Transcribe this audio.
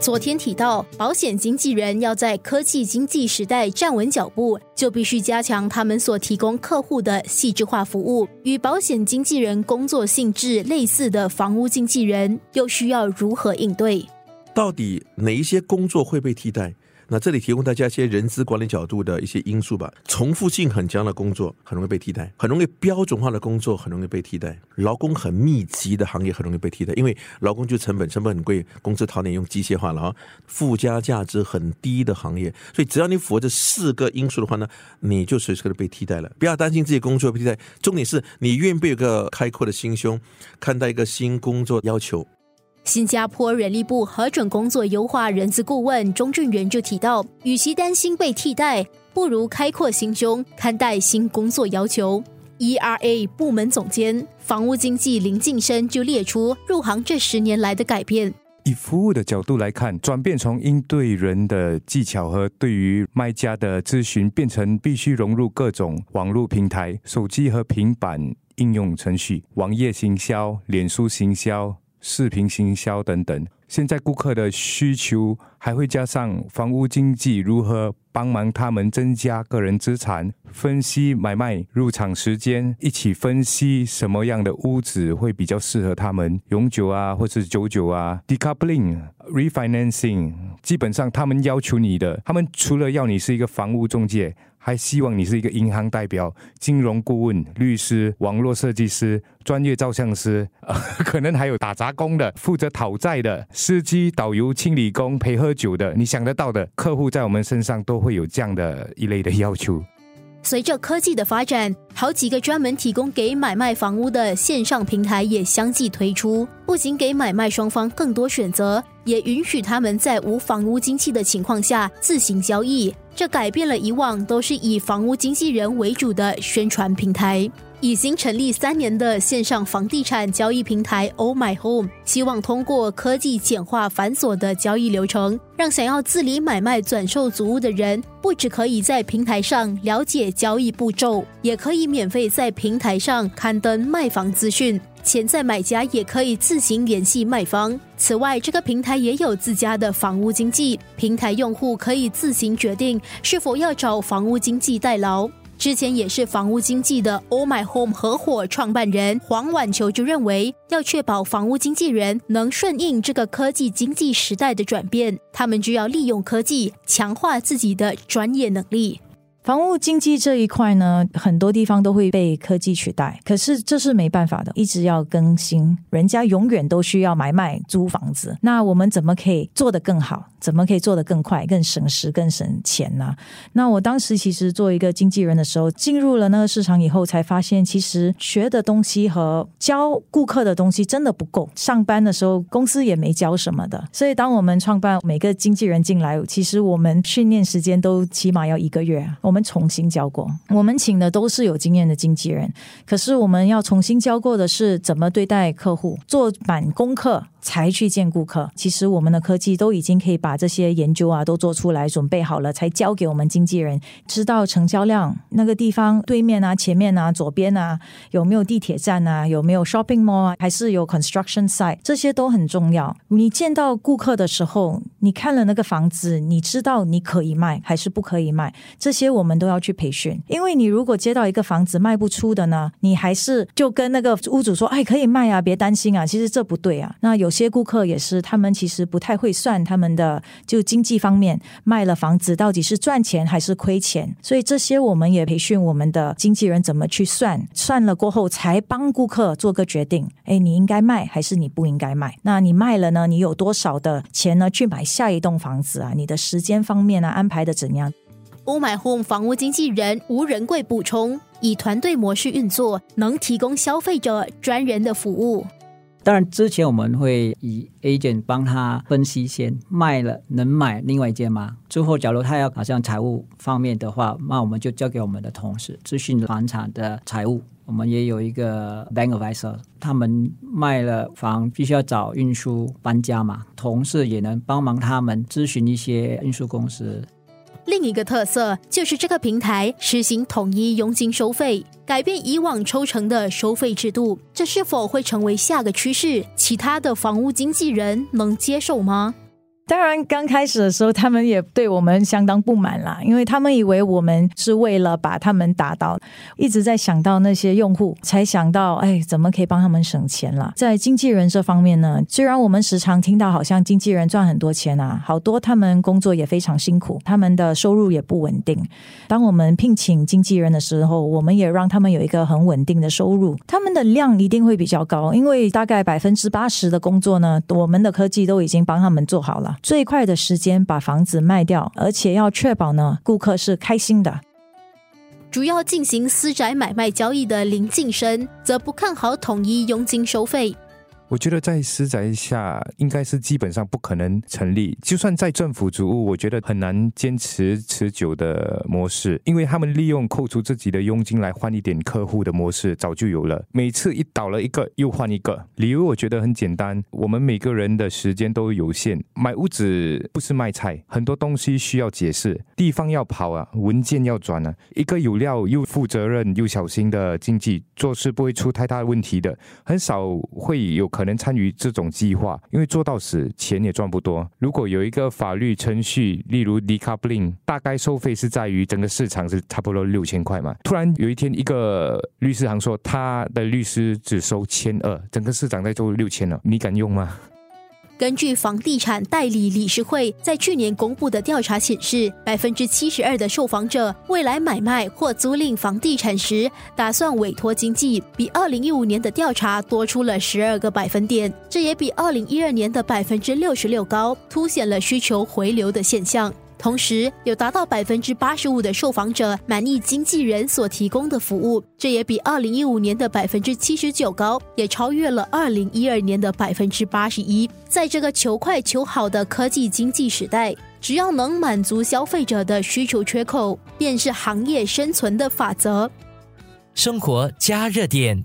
昨天提到，保险经纪人要在科技经济时代站稳脚步，就必须加强他们所提供客户的细致化服务。与保险经纪人工作性质类似的房屋经纪人，又需要如何应对？到底哪一些工作会被替代？那这里提供大家一些人资管理角度的一些因素吧。重复性很强的工作很容易被替代，很容易标准化的工作很容易被替代，劳工很密集的行业很容易被替代，因为劳工就成本成本很贵，公司讨点用机械化了啊。附加价值很低的行业，所以只要你符合这四个因素的话呢，你就随时可能被替代了。不要担心自己工作被替代，重点是你愿不愿意有个开阔的心胸，看待一个新工作要求。新加坡人力部核准工作优化人资顾问钟俊元就提到，与其担心被替代，不如开阔心胸看待新工作要求。ERA 部门总监房屋经济林晋生就列出入行这十年来的改变。以服务的角度来看，转变从应对人的技巧和对于卖家的咨询，变成必须融入各种网络平台、手机和平板应用程序、网页行销、脸书行销。视频行销等等，现在顾客的需求还会加上房屋经济如何帮忙他们增加个人资产，分析买卖入场时间，一起分析什么样的屋子会比较适合他们永久啊，或是久久啊，decoupling refinancing，基本上他们要求你的，他们除了要你是一个房屋中介。还希望你是一个银行代表、金融顾问、律师、网络设计师、专业照相师，可能还有打杂工的、负责讨债的、司机、导游、清理工、陪喝酒的，你想得到的客户，在我们身上都会有这样的一类的要求。随着科技的发展，好几个专门提供给买卖房屋的线上平台也相继推出，不仅给买卖双方更多选择，也允许他们在无房屋经济的情况下自行交易。这改变了以往都是以房屋经纪人为主的宣传平台。已经成立三年的线上房地产交易平台 Oh My Home，希望通过科技简化繁琐的交易流程，让想要自理买卖转售祖屋的人，不只可以在平台上了解交易步骤，也可以免费在平台上刊登卖房资讯。潜在买家也可以自行联系卖方。此外，这个平台也有自家的房屋经纪平台，用户可以自行决定是否要找房屋经纪代劳。之前也是房屋经纪的 All My Home 合伙创办人黄婉球就认为，要确保房屋经纪人能顺应这个科技经济时代的转变，他们就要利用科技强化自己的专业能力。房屋经济这一块呢，很多地方都会被科技取代，可是这是没办法的，一直要更新。人家永远都需要买卖租房子，那我们怎么可以做得更好？怎么可以做得更快、更省时、更省钱呢？那我当时其实做一个经纪人的时候，进入了那个市场以后，才发现其实学的东西和教顾客的东西真的不够。上班的时候公司也没教什么的，所以当我们创办每个经纪人进来，其实我们训练时间都起码要一个月。我我们重新教过，我们请的都是有经验的经纪人，可是我们要重新教过的是怎么对待客户，做满功课。才去见顾客。其实我们的科技都已经可以把这些研究啊都做出来，准备好了才交给我们经纪人，知道成交量那个地方对面啊、前面啊、左边啊有没有地铁站啊、有没有 shopping mall 啊，还是有 construction site，这些都很重要。你见到顾客的时候，你看了那个房子，你知道你可以卖还是不可以卖，这些我们都要去培训。因为你如果接到一个房子卖不出的呢，你还是就跟那个屋主说：“哎，可以卖啊，别担心啊。”其实这不对啊。那有。些顾客也是，他们其实不太会算他们的就经济方面，卖了房子到底是赚钱还是亏钱，所以这些我们也培训我们的经纪人怎么去算，算了过后才帮顾客做个决定。哎，你应该卖还是你不应该卖？那你卖了呢？你有多少的钱呢？去买下一栋房子啊？你的时间方面呢？安排的怎样？Oh My Home 房屋经纪人吴仁贵补充，以团队模式运作，能提供消费者专人的服务。当然，之前我们会以 agent 帮他分析先卖了能买另外一间吗？之后假如他要好像财务方面的话，那我们就交给我们的同事咨询房产的财务。我们也有一个 bank advisor，他们卖了房必须要找运输搬家嘛，同事也能帮忙他们咨询一些运输公司。另一个特色就是这个平台实行统一佣金收费，改变以往抽成的收费制度。这是否会成为下个趋势？其他的房屋经纪人能接受吗？当然，刚开始的时候，他们也对我们相当不满啦，因为他们以为我们是为了把他们打倒，一直在想到那些用户，才想到，哎，怎么可以帮他们省钱啦？在经纪人这方面呢，虽然我们时常听到好像经纪人赚很多钱啊，好多他们工作也非常辛苦，他们的收入也不稳定。当我们聘请经纪人的时候，我们也让他们有一个很稳定的收入，他们的量一定会比较高，因为大概百分之八十的工作呢，我们的科技都已经帮他们做好了。最快的时间把房子卖掉，而且要确保呢，顾客是开心的。主要进行私宅买卖交易的林晋生则不看好统一佣金收费。我觉得在私宅下应该是基本上不可能成立，就算在政府主屋，我觉得很难坚持持久的模式，因为他们利用扣除自己的佣金来换一点客户的模式早就有了，每次一倒了一个又换一个，理由我觉得很简单，我们每个人的时间都有限，买屋子不是卖菜，很多东西需要解释，地方要跑啊，文件要转啊，一个有料又负责任又小心的经济做事不会出太大的问题的，很少会有可。可能参与这种计划，因为做到死钱也赚不多。如果有一个法律程序，例如 decoupling，大概收费是在于整个市场是差不多六千块嘛。突然有一天，一个律师行说他的律师只收千二，整个市场在做六千了，你敢用吗？根据房地产代理理事会在去年公布的调查显示，百分之七十二的受访者未来买卖或租赁房地产时打算委托经纪，比二零一五年的调查多出了十二个百分点，这也比二零一二年的百分之六十六高，凸显了需求回流的现象。同时，有达到百分之八十五的受访者满意经纪人所提供的服务，这也比二零一五年的百分之七十九高，也超越了二零一二年的百分之八十一。在这个求快求好的科技经济时代，只要能满足消费者的需求缺口，便是行业生存的法则。生活加热点。